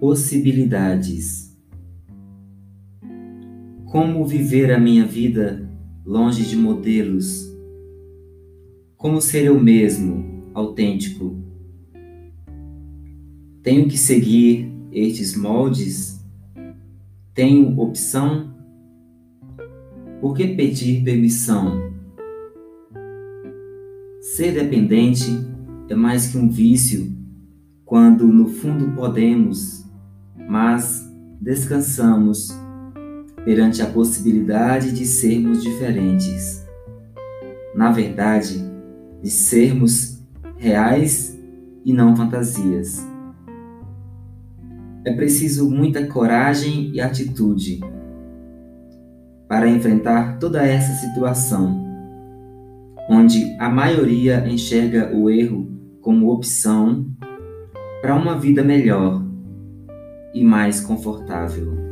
possibilidades. Como viver a minha vida longe de modelos? Como ser eu mesmo, autêntico? Tenho que seguir estes moldes? Tenho opção? Por que pedir permissão? Ser dependente é mais que um vício, quando no fundo podemos, mas descansamos perante a possibilidade de sermos diferentes. Na verdade, de sermos reais e não fantasias. É preciso muita coragem e atitude para enfrentar toda essa situação, onde a maioria enxerga o erro como opção para uma vida melhor e mais confortável.